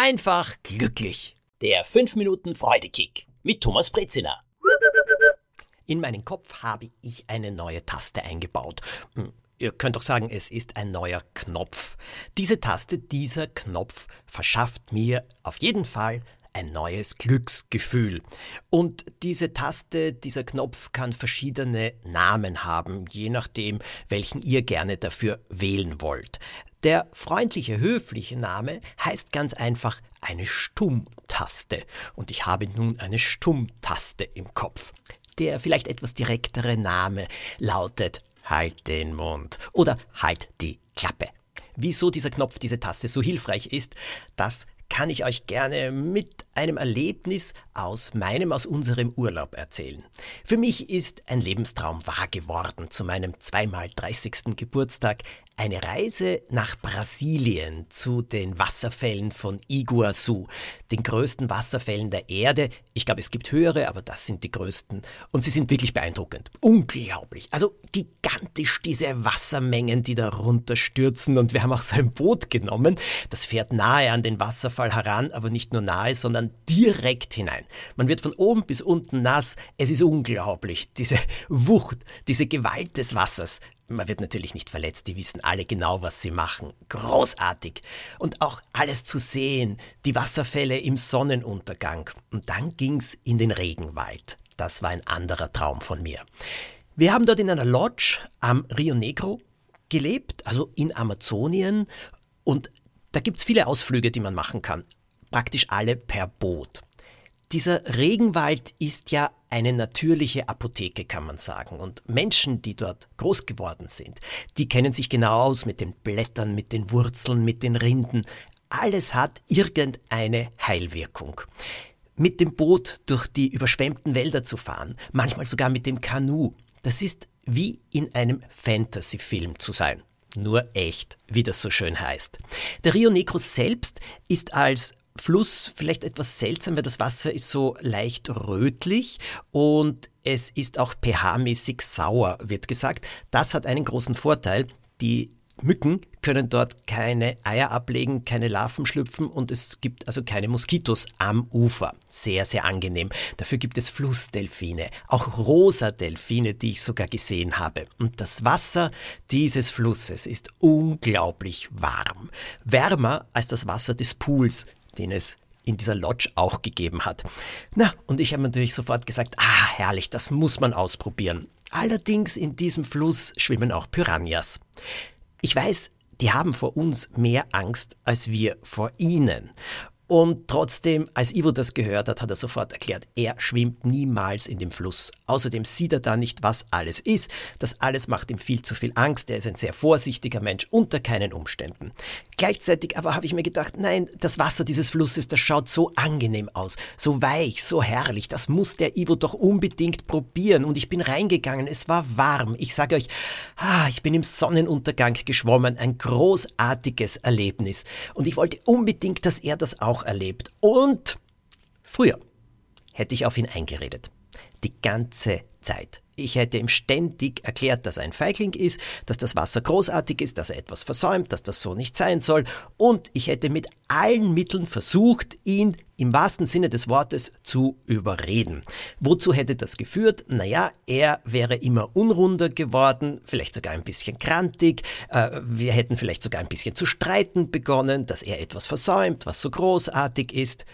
einfach glücklich. Der 5 Minuten Freudekick mit Thomas Brezina. In meinen Kopf habe ich eine neue Taste eingebaut. Hm, ihr könnt doch sagen, es ist ein neuer Knopf. Diese Taste, dieser Knopf verschafft mir auf jeden Fall ein neues Glücksgefühl. Und diese Taste, dieser Knopf kann verschiedene Namen haben, je nachdem, welchen ihr gerne dafür wählen wollt. Der freundliche, höfliche Name heißt ganz einfach eine Stummtaste. Und ich habe nun eine Stummtaste im Kopf. Der vielleicht etwas direktere Name lautet Halt den Mund oder Halt die Klappe. Wieso dieser Knopf, diese Taste so hilfreich ist, das kann ich euch gerne mit einem Erlebnis aus meinem, aus unserem Urlaub erzählen. Für mich ist ein Lebenstraum wahr geworden zu meinem zweimal 30. Geburtstag eine Reise nach Brasilien zu den Wasserfällen von Iguazu, den größten Wasserfällen der Erde. Ich glaube, es gibt höhere, aber das sind die größten. Und sie sind wirklich beeindruckend. Unglaublich. Also gigantisch diese Wassermengen, die da runterstürzen. Und wir haben auch so ein Boot genommen. Das fährt nahe an den Wasserfall heran, aber nicht nur nahe, sondern direkt hinein. Man wird von oben bis unten nass. Es ist unglaublich. Diese Wucht, diese Gewalt des Wassers. Man wird natürlich nicht verletzt, die wissen alle genau, was sie machen. Großartig. Und auch alles zu sehen, die Wasserfälle im Sonnenuntergang. Und dann ging's in den Regenwald. Das war ein anderer Traum von mir. Wir haben dort in einer Lodge am Rio Negro gelebt, also in Amazonien. Und da gibt's viele Ausflüge, die man machen kann. Praktisch alle per Boot. Dieser Regenwald ist ja eine natürliche Apotheke, kann man sagen. Und Menschen, die dort groß geworden sind, die kennen sich genau aus mit den Blättern, mit den Wurzeln, mit den Rinden. Alles hat irgendeine Heilwirkung. Mit dem Boot durch die überschwemmten Wälder zu fahren, manchmal sogar mit dem Kanu, das ist wie in einem Fantasy-Film zu sein. Nur echt, wie das so schön heißt. Der Rio Negro selbst ist als Fluss vielleicht etwas seltsam, weil das Wasser ist so leicht rötlich und es ist auch pH-mäßig sauer, wird gesagt. Das hat einen großen Vorteil. Die Mücken können dort keine Eier ablegen, keine Larven schlüpfen und es gibt also keine Moskitos am Ufer. Sehr, sehr angenehm. Dafür gibt es Flussdelfine, auch rosa Delfine, die ich sogar gesehen habe. Und das Wasser dieses Flusses ist unglaublich warm. Wärmer als das Wasser des Pools, den es in dieser Lodge auch gegeben hat. Na, und ich habe natürlich sofort gesagt, ah, herrlich, das muss man ausprobieren. Allerdings in diesem Fluss schwimmen auch Piranhas. Ich weiß, die haben vor uns mehr Angst als wir vor ihnen. Und trotzdem, als Ivo das gehört hat, hat er sofort erklärt, er schwimmt niemals in dem Fluss. Außerdem sieht er da nicht, was alles ist. Das alles macht ihm viel zu viel Angst. Er ist ein sehr vorsichtiger Mensch unter keinen Umständen. Gleichzeitig aber habe ich mir gedacht, nein, das Wasser dieses Flusses, das schaut so angenehm aus, so weich, so herrlich. Das muss der Ivo doch unbedingt probieren. Und ich bin reingegangen. Es war warm. Ich sage euch, ah, ich bin im Sonnenuntergang geschwommen. Ein großartiges Erlebnis. Und ich wollte unbedingt, dass er das auch auch erlebt. Und früher hätte ich auf ihn eingeredet. Die ganze Zeit. Ich hätte ihm ständig erklärt, dass er ein Feigling ist, dass das Wasser großartig ist, dass er etwas versäumt, dass das so nicht sein soll. Und ich hätte mit allen Mitteln versucht, ihn im wahrsten Sinne des Wortes zu überreden. Wozu hätte das geführt? Naja, er wäre immer unrunder geworden, vielleicht sogar ein bisschen krantig. Äh, wir hätten vielleicht sogar ein bisschen zu streiten begonnen, dass er etwas versäumt, was so großartig ist.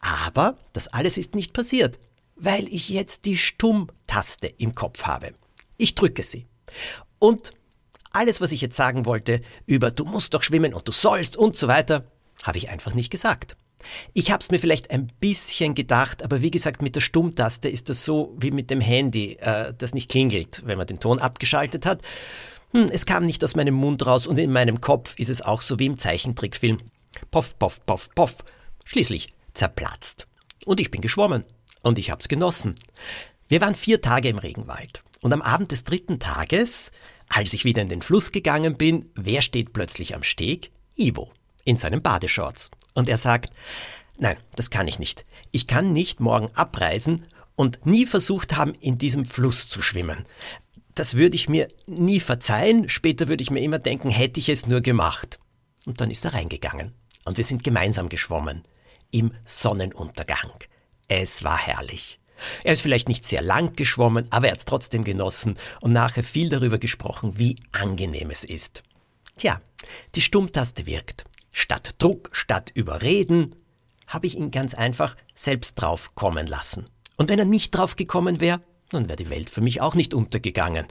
Aber das alles ist nicht passiert weil ich jetzt die Stummtaste im Kopf habe. Ich drücke sie. Und alles, was ich jetzt sagen wollte über du musst doch schwimmen und du sollst und so weiter, habe ich einfach nicht gesagt. Ich habe es mir vielleicht ein bisschen gedacht, aber wie gesagt, mit der Stummtaste ist das so wie mit dem Handy, äh, das nicht klingelt, wenn man den Ton abgeschaltet hat. Hm, es kam nicht aus meinem Mund raus und in meinem Kopf ist es auch so wie im Zeichentrickfilm. Poff, poff, poff, poff. Schließlich zerplatzt. Und ich bin geschwommen und ich hab's genossen. Wir waren vier Tage im Regenwald und am Abend des dritten Tages, als ich wieder in den Fluss gegangen bin, wer steht plötzlich am Steg? Ivo in seinen Badeshorts. Und er sagt, nein, das kann ich nicht. Ich kann nicht morgen abreisen und nie versucht haben, in diesem Fluss zu schwimmen. Das würde ich mir nie verzeihen. Später würde ich mir immer denken, hätte ich es nur gemacht. Und dann ist er reingegangen. Und wir sind gemeinsam geschwommen. im Sonnenuntergang. Es war herrlich. Er ist vielleicht nicht sehr lang geschwommen, aber er hat es trotzdem genossen und nachher viel darüber gesprochen, wie angenehm es ist. Tja, die Stummtaste wirkt. Statt Druck, statt Überreden, habe ich ihn ganz einfach selbst drauf kommen lassen. Und wenn er nicht drauf gekommen wäre, dann wäre die Welt für mich auch nicht untergegangen.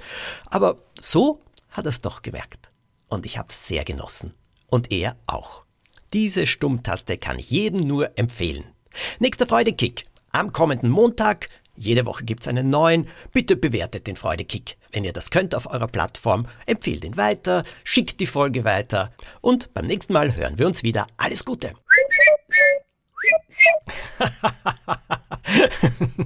Aber so hat er es doch gemerkt. Und ich habe es sehr genossen. Und er auch. Diese Stummtaste kann ich jedem nur empfehlen. Nächster Freudekick. Am kommenden Montag. Jede Woche gibt es einen neuen. Bitte bewertet den Freudekick. Wenn ihr das könnt auf eurer Plattform, empfehlt ihn weiter, schickt die Folge weiter. Und beim nächsten Mal hören wir uns wieder. Alles Gute!